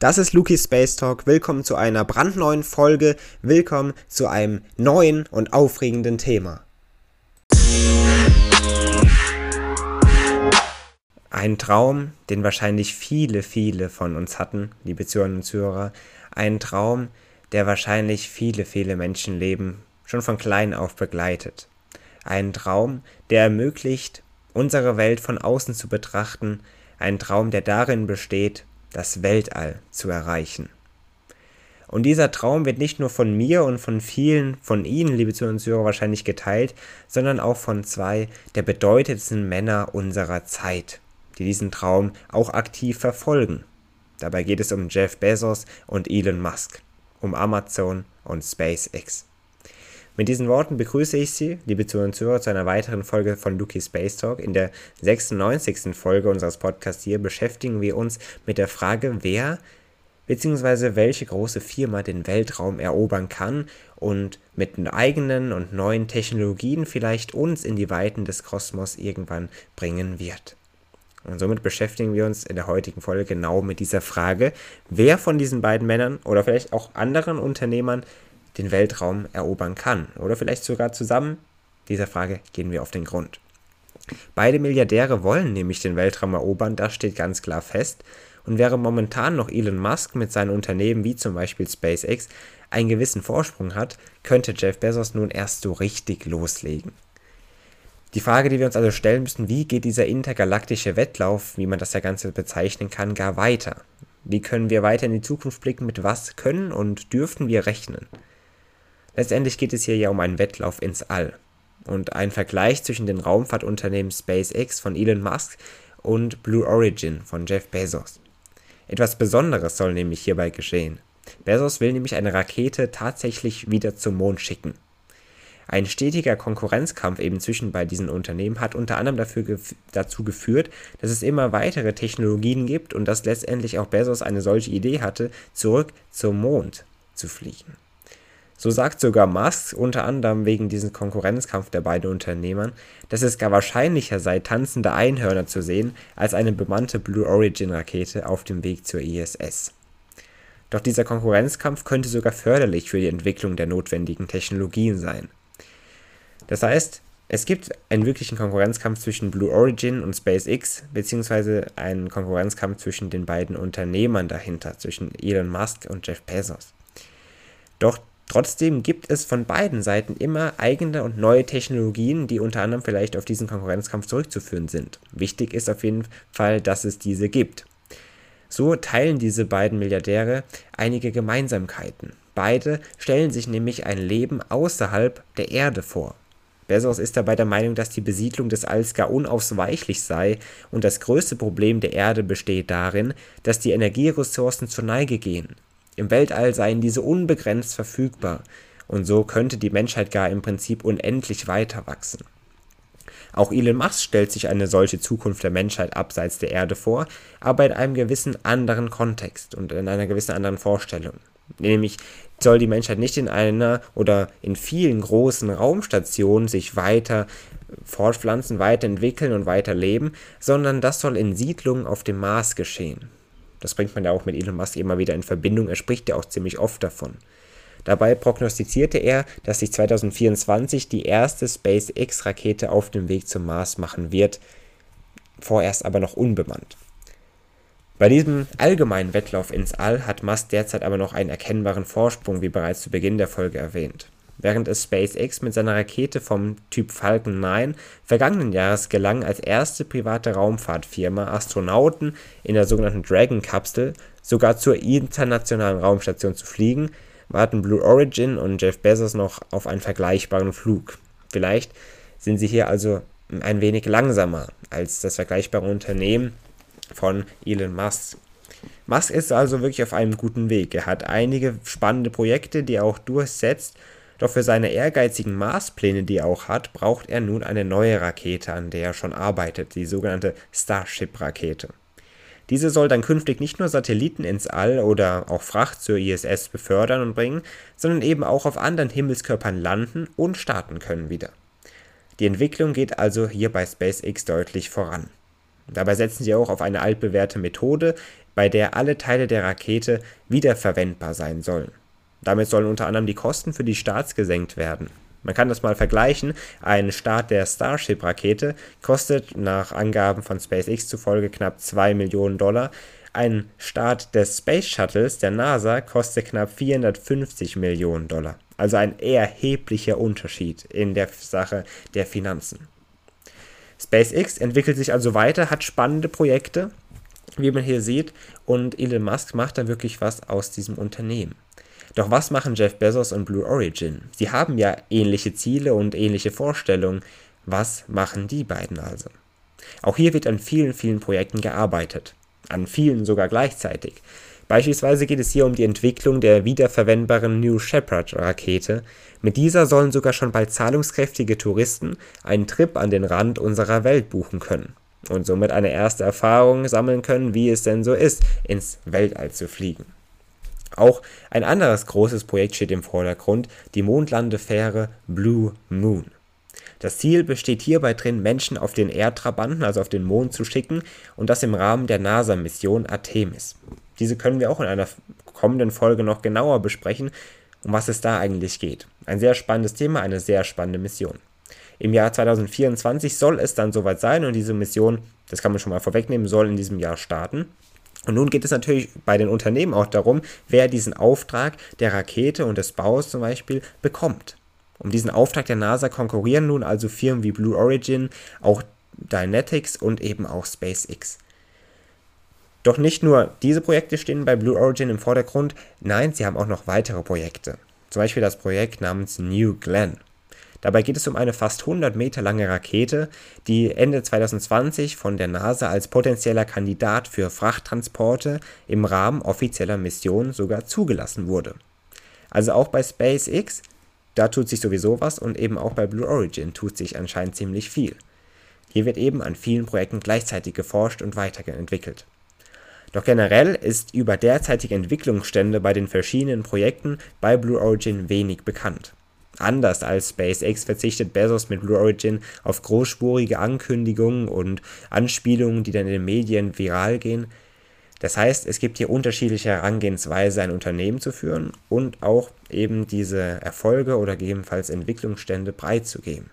Das ist Luki Space Talk. Willkommen zu einer brandneuen Folge. Willkommen zu einem neuen und aufregenden Thema. Ein Traum, den wahrscheinlich viele, viele von uns hatten, liebe Zuhörerinnen und Zuhörer. Ein Traum, der wahrscheinlich viele, viele Menschenleben schon von klein auf begleitet. Ein Traum, der ermöglicht, unsere Welt von außen zu betrachten. Ein Traum, der darin besteht, das Weltall zu erreichen. Und dieser Traum wird nicht nur von mir und von vielen von Ihnen, liebe Zuhörer wahrscheinlich geteilt, sondern auch von zwei der bedeutendsten Männer unserer Zeit, die diesen Traum auch aktiv verfolgen. Dabei geht es um Jeff Bezos und Elon Musk, um Amazon und SpaceX. Mit diesen Worten begrüße ich Sie, liebe Zuhörer Zuhörer, zu einer weiteren Folge von Luki Space Talk. In der 96. Folge unseres Podcasts hier beschäftigen wir uns mit der Frage, wer bzw. welche große Firma den Weltraum erobern kann und mit eigenen und neuen Technologien vielleicht uns in die Weiten des Kosmos irgendwann bringen wird. Und somit beschäftigen wir uns in der heutigen Folge genau mit dieser Frage, wer von diesen beiden Männern oder vielleicht auch anderen Unternehmern den Weltraum erobern kann. Oder vielleicht sogar zusammen. Dieser Frage gehen wir auf den Grund. Beide Milliardäre wollen nämlich den Weltraum erobern, das steht ganz klar fest. Und während momentan noch Elon Musk mit seinen Unternehmen wie zum Beispiel SpaceX einen gewissen Vorsprung hat, könnte Jeff Bezos nun erst so richtig loslegen. Die Frage, die wir uns also stellen müssen, wie geht dieser intergalaktische Wettlauf, wie man das ja Ganze bezeichnen kann, gar weiter? Wie können wir weiter in die Zukunft blicken, mit was können und dürften wir rechnen? Letztendlich geht es hier ja um einen Wettlauf ins All und einen Vergleich zwischen den Raumfahrtunternehmen SpaceX von Elon Musk und Blue Origin von Jeff Bezos. Etwas Besonderes soll nämlich hierbei geschehen. Bezos will nämlich eine Rakete tatsächlich wieder zum Mond schicken. Ein stetiger Konkurrenzkampf eben zwischen bei diesen Unternehmen hat unter anderem gef dazu geführt, dass es immer weitere Technologien gibt und dass letztendlich auch Bezos eine solche Idee hatte, zurück zum Mond zu fliegen. So sagt sogar Musk unter anderem wegen diesem Konkurrenzkampf der beiden Unternehmer, dass es gar wahrscheinlicher sei, tanzende Einhörner zu sehen, als eine bemannte Blue Origin Rakete auf dem Weg zur ISS. Doch dieser Konkurrenzkampf könnte sogar förderlich für die Entwicklung der notwendigen Technologien sein. Das heißt, es gibt einen wirklichen Konkurrenzkampf zwischen Blue Origin und SpaceX, beziehungsweise einen Konkurrenzkampf zwischen den beiden Unternehmern dahinter, zwischen Elon Musk und Jeff Bezos. Doch Trotzdem gibt es von beiden Seiten immer eigene und neue Technologien, die unter anderem vielleicht auf diesen Konkurrenzkampf zurückzuführen sind. Wichtig ist auf jeden Fall, dass es diese gibt. So teilen diese beiden Milliardäre einige Gemeinsamkeiten. Beide stellen sich nämlich ein Leben außerhalb der Erde vor. Bezos ist dabei der Meinung, dass die Besiedlung des Alls gar unausweichlich sei und das größte Problem der Erde besteht darin, dass die Energieressourcen zur Neige gehen. Im Weltall seien diese unbegrenzt verfügbar, und so könnte die Menschheit gar im Prinzip unendlich weiter wachsen. Auch Elon Musk stellt sich eine solche Zukunft der Menschheit abseits der Erde vor, aber in einem gewissen anderen Kontext und in einer gewissen anderen Vorstellung. Nämlich soll die Menschheit nicht in einer oder in vielen großen Raumstationen sich weiter fortpflanzen, weiterentwickeln und weiterleben, sondern das soll in Siedlungen auf dem Mars geschehen. Das bringt man ja auch mit Elon Musk immer wieder in Verbindung. Er spricht ja auch ziemlich oft davon. Dabei prognostizierte er, dass sich 2024 die erste SpaceX-Rakete auf dem Weg zum Mars machen wird, vorerst aber noch unbemannt. Bei diesem allgemeinen Wettlauf ins All hat Musk derzeit aber noch einen erkennbaren Vorsprung, wie bereits zu Beginn der Folge erwähnt während es SpaceX mit seiner Rakete vom Typ Falcon 9 vergangenen Jahres gelang, als erste private Raumfahrtfirma Astronauten in der sogenannten Dragon-Kapsel sogar zur internationalen Raumstation zu fliegen, warten Blue Origin und Jeff Bezos noch auf einen vergleichbaren Flug. Vielleicht sind sie hier also ein wenig langsamer als das vergleichbare Unternehmen von Elon Musk. Musk ist also wirklich auf einem guten Weg. Er hat einige spannende Projekte, die er auch durchsetzt doch für seine ehrgeizigen Marspläne, die er auch hat, braucht er nun eine neue Rakete, an der er schon arbeitet, die sogenannte Starship-Rakete. Diese soll dann künftig nicht nur Satelliten ins All oder auch Fracht zur ISS befördern und bringen, sondern eben auch auf anderen Himmelskörpern landen und starten können wieder. Die Entwicklung geht also hier bei SpaceX deutlich voran. Dabei setzen sie auch auf eine altbewährte Methode, bei der alle Teile der Rakete wiederverwendbar sein sollen. Damit sollen unter anderem die Kosten für die Starts gesenkt werden. Man kann das mal vergleichen. Ein Start der Starship-Rakete kostet nach Angaben von SpaceX zufolge knapp 2 Millionen Dollar. Ein Start des Space Shuttles der NASA kostet knapp 450 Millionen Dollar. Also ein erheblicher Unterschied in der Sache der Finanzen. SpaceX entwickelt sich also weiter, hat spannende Projekte, wie man hier sieht, und Elon Musk macht da wirklich was aus diesem Unternehmen. Doch was machen Jeff Bezos und Blue Origin? Sie haben ja ähnliche Ziele und ähnliche Vorstellungen. Was machen die beiden also? Auch hier wird an vielen, vielen Projekten gearbeitet. An vielen sogar gleichzeitig. Beispielsweise geht es hier um die Entwicklung der wiederverwendbaren New Shepard Rakete. Mit dieser sollen sogar schon bald zahlungskräftige Touristen einen Trip an den Rand unserer Welt buchen können und somit eine erste Erfahrung sammeln können, wie es denn so ist, ins Weltall zu fliegen. Auch ein anderes großes Projekt steht im Vordergrund, die Mondlandefähre Blue Moon. Das Ziel besteht hierbei drin, Menschen auf den Erdtrabanten, also auf den Mond, zu schicken und das im Rahmen der NASA-Mission Artemis. Diese können wir auch in einer kommenden Folge noch genauer besprechen, um was es da eigentlich geht. Ein sehr spannendes Thema, eine sehr spannende Mission. Im Jahr 2024 soll es dann soweit sein und diese Mission, das kann man schon mal vorwegnehmen, soll in diesem Jahr starten. Und nun geht es natürlich bei den Unternehmen auch darum, wer diesen Auftrag der Rakete und des Baus zum Beispiel bekommt. Um diesen Auftrag der NASA konkurrieren nun also Firmen wie Blue Origin, auch Dynetics und eben auch SpaceX. Doch nicht nur diese Projekte stehen bei Blue Origin im Vordergrund, nein, sie haben auch noch weitere Projekte. Zum Beispiel das Projekt namens New Glenn. Dabei geht es um eine fast 100 Meter lange Rakete, die Ende 2020 von der NASA als potenzieller Kandidat für Frachttransporte im Rahmen offizieller Missionen sogar zugelassen wurde. Also auch bei SpaceX, da tut sich sowieso was und eben auch bei Blue Origin tut sich anscheinend ziemlich viel. Hier wird eben an vielen Projekten gleichzeitig geforscht und weiterentwickelt. Doch generell ist über derzeitige Entwicklungsstände bei den verschiedenen Projekten bei Blue Origin wenig bekannt. Anders als SpaceX verzichtet Bezos mit Blue Origin auf großspurige Ankündigungen und Anspielungen, die dann in den Medien viral gehen. Das heißt, es gibt hier unterschiedliche Herangehensweise, ein Unternehmen zu führen und auch eben diese Erfolge oder gegebenenfalls Entwicklungsstände preitzugeben.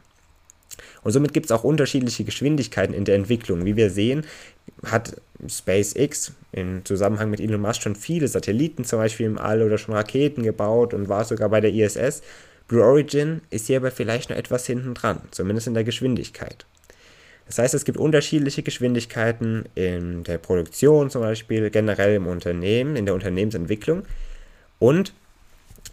Und somit gibt es auch unterschiedliche Geschwindigkeiten in der Entwicklung. Wie wir sehen, hat SpaceX im Zusammenhang mit Elon Musk schon viele Satelliten zum Beispiel im All oder schon Raketen gebaut und war sogar bei der ISS. Blue Origin ist hier aber vielleicht noch etwas hinten dran, zumindest in der Geschwindigkeit. Das heißt, es gibt unterschiedliche Geschwindigkeiten in der Produktion zum Beispiel, generell im Unternehmen, in der Unternehmensentwicklung und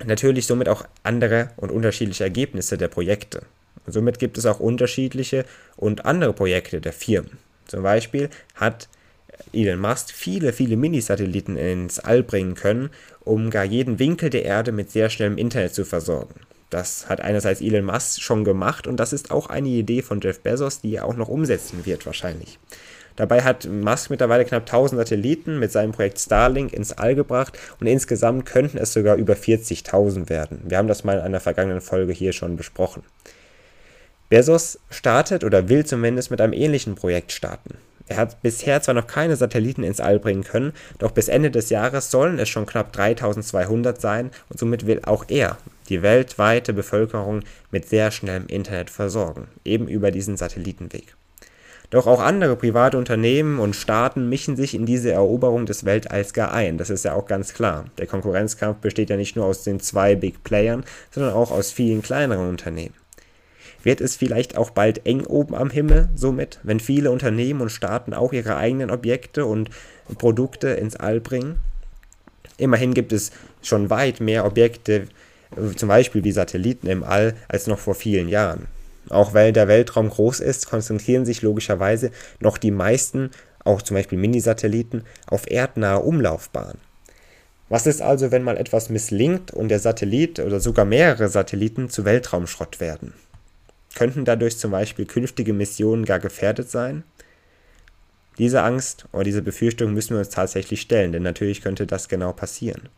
natürlich somit auch andere und unterschiedliche Ergebnisse der Projekte. Und somit gibt es auch unterschiedliche und andere Projekte der Firmen. Zum Beispiel hat Elon Musk viele, viele Minisatelliten ins All bringen können, um gar jeden Winkel der Erde mit sehr schnellem Internet zu versorgen. Das hat einerseits Elon Musk schon gemacht und das ist auch eine Idee von Jeff Bezos, die er auch noch umsetzen wird wahrscheinlich. Dabei hat Musk mittlerweile knapp 1000 Satelliten mit seinem Projekt Starlink ins All gebracht und insgesamt könnten es sogar über 40.000 werden. Wir haben das mal in einer vergangenen Folge hier schon besprochen. Bezos startet oder will zumindest mit einem ähnlichen Projekt starten. Er hat bisher zwar noch keine Satelliten ins All bringen können, doch bis Ende des Jahres sollen es schon knapp 3200 sein und somit will auch er die weltweite Bevölkerung mit sehr schnellem Internet versorgen, eben über diesen Satellitenweg. Doch auch andere private Unternehmen und Staaten mischen sich in diese Eroberung des Weltalls gar ein. Das ist ja auch ganz klar. Der Konkurrenzkampf besteht ja nicht nur aus den zwei Big Playern, sondern auch aus vielen kleineren Unternehmen. Wird es vielleicht auch bald eng oben am Himmel somit, wenn viele Unternehmen und Staaten auch ihre eigenen Objekte und Produkte ins All bringen? Immerhin gibt es schon weit mehr Objekte, zum Beispiel wie Satelliten im All, als noch vor vielen Jahren. Auch weil der Weltraum groß ist, konzentrieren sich logischerweise noch die meisten, auch zum Beispiel Minisatelliten, auf erdnahe Umlaufbahnen. Was ist also, wenn mal etwas misslingt und der Satellit oder sogar mehrere Satelliten zu Weltraumschrott werden? Könnten dadurch zum Beispiel künftige Missionen gar gefährdet sein? Diese Angst oder diese Befürchtung müssen wir uns tatsächlich stellen, denn natürlich könnte das genau passieren.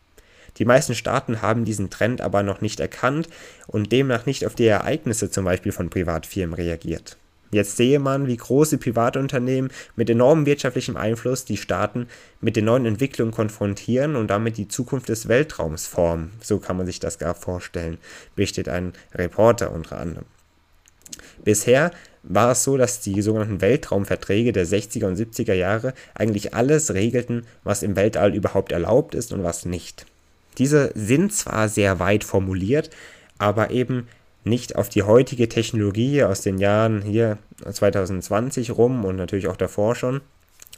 Die meisten Staaten haben diesen Trend aber noch nicht erkannt und demnach nicht auf die Ereignisse zum Beispiel von Privatfirmen reagiert. Jetzt sehe man, wie große Privatunternehmen mit enormem wirtschaftlichem Einfluss die Staaten mit den neuen Entwicklungen konfrontieren und damit die Zukunft des Weltraums formen. So kann man sich das gar vorstellen, berichtet ein Reporter unter anderem. Bisher war es so, dass die sogenannten Weltraumverträge der 60er und 70er Jahre eigentlich alles regelten, was im Weltall überhaupt erlaubt ist und was nicht. Diese sind zwar sehr weit formuliert, aber eben nicht auf die heutige Technologie aus den Jahren hier 2020 rum und natürlich auch davor schon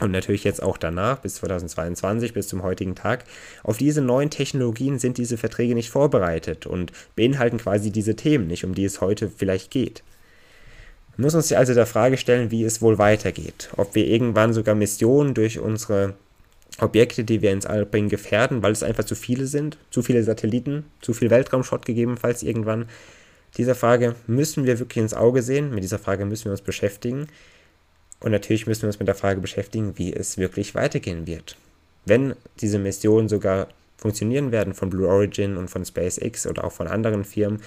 und natürlich jetzt auch danach bis 2022 bis zum heutigen Tag. Auf diese neuen Technologien sind diese Verträge nicht vorbereitet und beinhalten quasi diese Themen nicht, um die es heute vielleicht geht. Müssen uns also der Frage stellen, wie es wohl weitergeht. Ob wir irgendwann sogar Missionen durch unsere Objekte, die wir ins All bringen, gefährden, weil es einfach zu viele sind, zu viele Satelliten, zu viel Weltraumschrott gegebenenfalls irgendwann. Dieser Frage müssen wir wirklich ins Auge sehen, mit dieser Frage müssen wir uns beschäftigen. Und natürlich müssen wir uns mit der Frage beschäftigen, wie es wirklich weitergehen wird. Wenn diese Missionen sogar funktionieren werden von Blue Origin und von SpaceX oder auch von anderen Firmen,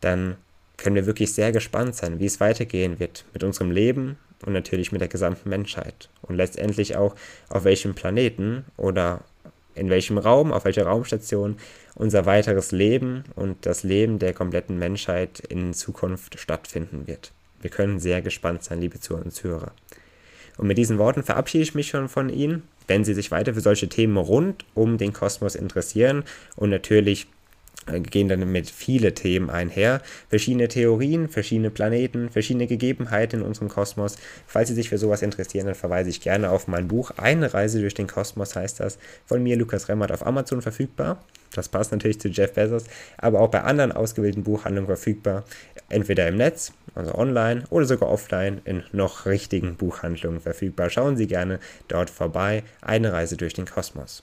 dann können wir wirklich sehr gespannt sein, wie es weitergehen wird mit unserem Leben und natürlich mit der gesamten Menschheit. Und letztendlich auch, auf welchem Planeten oder in welchem Raum, auf welcher Raumstation unser weiteres Leben und das Leben der kompletten Menschheit in Zukunft stattfinden wird. Wir können sehr gespannt sein, liebe Zuhörer und Zuhörer. Und mit diesen Worten verabschiede ich mich schon von Ihnen. Wenn Sie sich weiter für solche Themen rund um den Kosmos interessieren und natürlich gehen dann mit viele Themen einher. Verschiedene Theorien, verschiedene Planeten, verschiedene Gegebenheiten in unserem Kosmos. Falls Sie sich für sowas interessieren, dann verweise ich gerne auf mein Buch Eine Reise durch den Kosmos heißt das. Von mir, Lukas Remmert, auf Amazon verfügbar. Das passt natürlich zu Jeff Bezos, aber auch bei anderen ausgewählten Buchhandlungen verfügbar. Entweder im Netz, also online, oder sogar offline in noch richtigen Buchhandlungen verfügbar. Schauen Sie gerne dort vorbei. Eine Reise durch den Kosmos.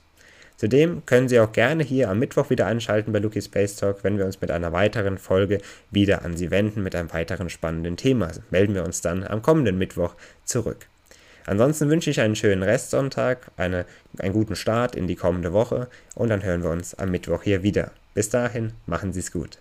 Zudem können Sie auch gerne hier am Mittwoch wieder einschalten bei Lucky Space Talk, wenn wir uns mit einer weiteren Folge wieder an Sie wenden mit einem weiteren spannenden Thema. Melden wir uns dann am kommenden Mittwoch zurück. Ansonsten wünsche ich einen schönen Restsonntag, eine, einen guten Start in die kommende Woche und dann hören wir uns am Mittwoch hier wieder. Bis dahin, machen Sie es gut.